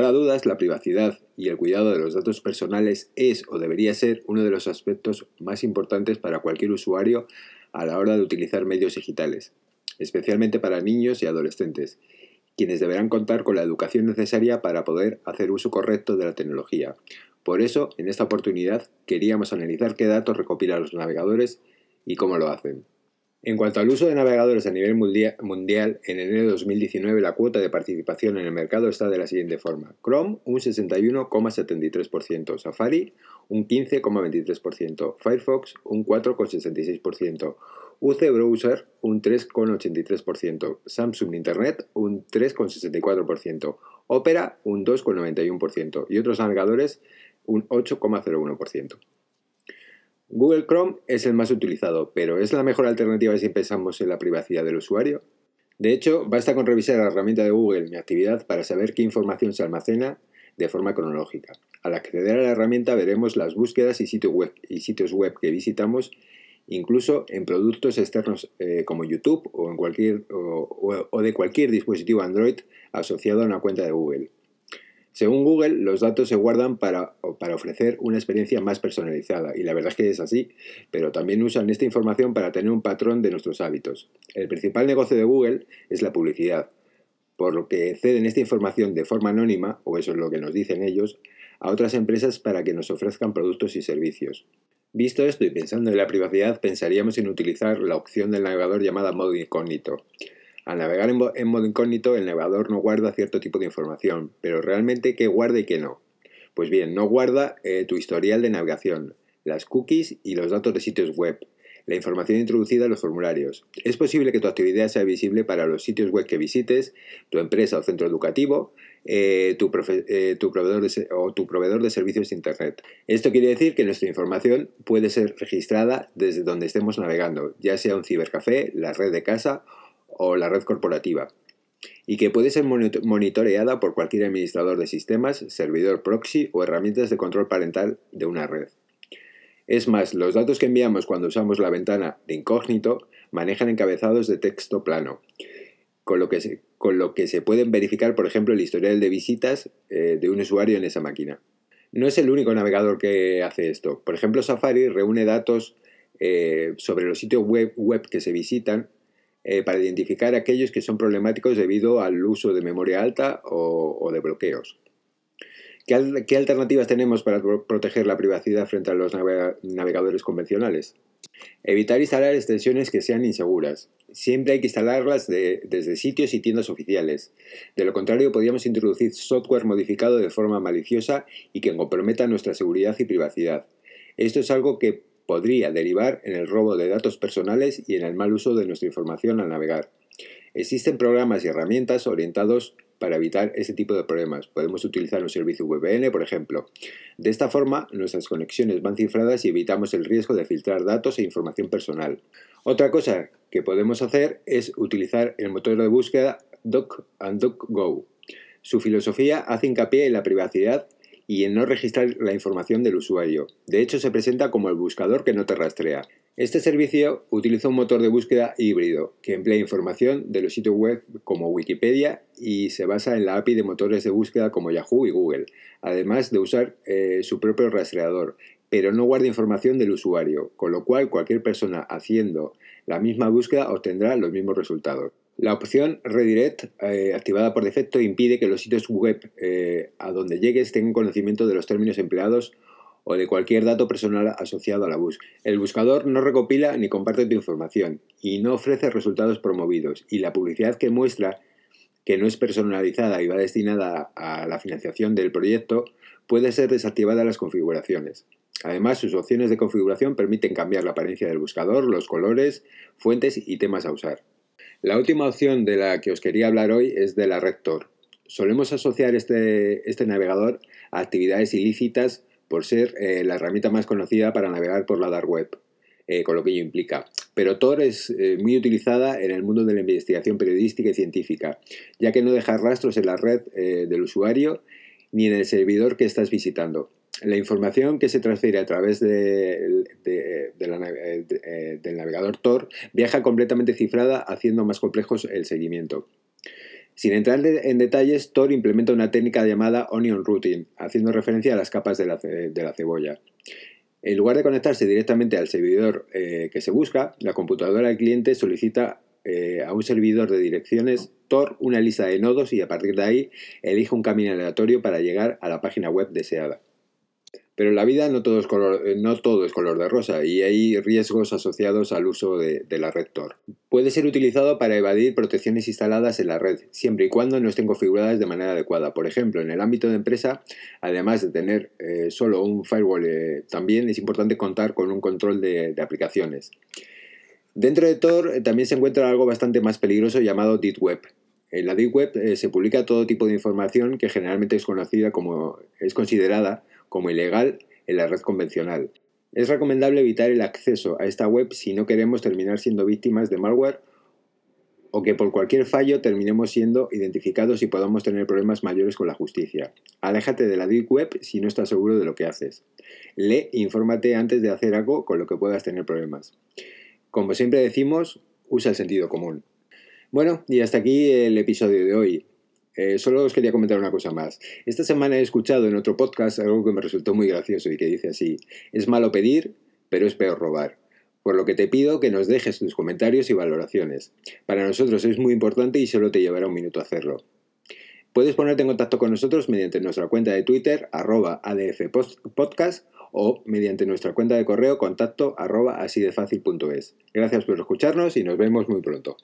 lugar dudas, la privacidad y el cuidado de los datos personales es o debería ser uno de los aspectos más importantes para cualquier usuario a la hora de utilizar medios digitales, especialmente para niños y adolescentes, quienes deberán contar con la educación necesaria para poder hacer uso correcto de la tecnología. Por eso, en esta oportunidad, queríamos analizar qué datos recopilan los navegadores y cómo lo hacen. En cuanto al uso de navegadores a nivel mundial, en enero de 2019 la cuota de participación en el mercado está de la siguiente forma. Chrome un 61,73%, Safari un 15,23%, Firefox un 4,66%, UC Browser un 3,83%, Samsung Internet un 3,64%, Opera un 2,91% y otros navegadores un 8,01%. Google Chrome es el más utilizado, pero ¿es la mejor alternativa si pensamos en la privacidad del usuario? De hecho, basta con revisar la herramienta de Google Mi Actividad para saber qué información se almacena de forma cronológica. Al acceder a la herramienta veremos las búsquedas y, sitios web, que visitamos, incluso en productos externos eh, como YouTube o, en cualquier, o de cualquier dispositivo Android asociado a una cuenta de Google. Según Google, los datos se guardan para, para, ofrecer una experiencia más personalizada, y la verdad es que es así, pero también usan esta información para tener un patrón de nuestros hábitos. El principal negocio de Google es la publicidad, por lo que ceden esta información de forma anónima, o eso es lo que nos dicen ellos, a otras empresas para que nos ofrezcan productos y servicios. Visto esto y pensando en la privacidad, pensaríamos en utilizar la opción del navegador llamada modo incógnito. Al navegar en, modo incógnito, el navegador no guarda cierto tipo de información, pero realmente qué guarda y qué no. Pues bien, no guarda eh, tu historial de navegación, las cookies y los datos de sitios web, la información introducida en los formularios. Es posible que tu actividad sea visible para los sitios web que visites, tu empresa o centro educativo, eh, tu, eh, tu, proveedor de, o tu proveedor de servicios de Internet. Esto quiere decir que nuestra información puede ser registrada desde donde estemos navegando, ya sea un cibercafé, la red de casa o la red corporativa, y que puede ser monitoreada por cualquier administrador de sistemas, servidor proxy o herramientas de control parental de una red. Es más, los datos que enviamos cuando usamos la ventana de incógnito manejan encabezados de texto plano, con lo que se, con lo que se pueden verificar, por ejemplo, el historial de visitas eh, de un usuario en esa máquina. No es el único navegador que hace esto. Por ejemplo, Safari reúne datos eh, sobre los sitios web, web que se visitan eh, para identificar aquellos que son problemáticos debido al uso de memoria alta o, de bloqueos. ¿Qué, alternativas tenemos para proteger la privacidad frente a los navegadores convencionales? Evitar instalar extensiones que sean inseguras. Siempre hay que instalarlas desde sitios y tiendas oficiales. De lo contrario, podríamos introducir software modificado de forma maliciosa y que comprometa nuestra seguridad y privacidad. Esto es algo que podría derivar en el robo de datos personales y en el mal uso de nuestra información al navegar. Existen programas y herramientas orientados para evitar este tipo de problemas. Podemos utilizar un servicio VPN, por ejemplo. De esta forma, nuestras conexiones van cifradas y evitamos el riesgo de filtrar datos e información personal. Otra cosa que podemos hacer es utilizar el motor de búsqueda DuckDuckGo. Su filosofía hace hincapié en la privacidad y en no registrar la información del usuario. De hecho, se presenta como el buscador que no te rastrea. Este servicio utiliza un motor de búsqueda híbrido que emplea información de los sitios web como Wikipedia y se basa en la API de motores de búsqueda como Yahoo y Google, además de usar eh, su propio rastreador, pero no guarda información del usuario, con lo cual cualquier persona haciendo la misma búsqueda obtendrá los mismos resultados. La opción Redirect, eh, activada por defecto, impide que los sitios web eh, a donde llegues tengan conocimiento de los términos empleados o de cualquier dato personal asociado a la búsqueda. El buscador no recopila ni comparte tu información y no ofrece resultados promovidos y la publicidad que muestra que no es personalizada y va destinada a la financiación del proyecto puede ser desactivada en las configuraciones. Además, sus opciones de configuración permiten cambiar la apariencia del buscador, los colores, fuentes y temas a usar. La última opción de la que os quería hablar hoy es de la Rector. Solemos asociar este, este navegador a actividades ilícitas por ser eh, la herramienta más conocida para navegar por la dark web, eh, con lo que ello implica. Pero Tor es eh, muy utilizada en el mundo de la investigación periodística y científica, ya que no deja rastros en la red del usuario ni en el servidor que estás visitando la información que se transfiere a través de, eh, del navegador Tor viaja completamente cifrada, haciendo más complejos el seguimiento. Sin entrar en detalles, Tor implementa una técnica llamada Onion Routing, haciendo referencia a las capas de la, cebolla. En lugar de conectarse directamente al servidor eh, que se busca, la computadora del cliente solicita eh, a un servidor de direcciones Tor una lista de nodos y a partir de ahí elige un camino aleatorio para llegar a la página web deseada. Pero en la vida no todo, es color, eh, no todo es color de rosa y hay riesgos asociados al uso de, la red Tor. Puede ser utilizado para evadir protecciones instaladas en la red, siempre y cuando no estén configuradas de manera adecuada. Por ejemplo, en el ámbito de empresa, además de tener eh, solo un firewall, eh, también es importante contar con un control de, aplicaciones. Dentro de Tor también se encuentra algo bastante más peligroso llamado Deep Web. En la Deep Web se publica todo tipo de información que generalmente es conocida como es considerada como ilegal en la red convencional. Es recomendable evitar el acceso a esta web si no queremos terminar siendo víctimas de malware o que por cualquier fallo terminemos siendo identificados y podamos tener problemas mayores con la justicia. Aléjate de la Deep Web si no estás seguro de lo que haces. Lee e infórmate antes de hacer algo con lo que puedas tener problemas. Como siempre decimos, usa el sentido común. Bueno, y hasta aquí el episodio de hoy. Eh, solo os quería comentar una cosa más. Esta semana he escuchado en otro podcast algo que me resultó muy gracioso y que dice así, es malo pedir, pero es peor robar. Por lo que te pido que nos dejes tus comentarios y valoraciones. Para nosotros es muy importante y solo te llevará un minuto hacerlo. Puedes ponerte en contacto con nosotros mediante nuestra cuenta de Twitter, arroba adfpodcast, o mediante nuestra cuenta de correo contacto arroba Gracias por escucharnos y nos vemos muy pronto.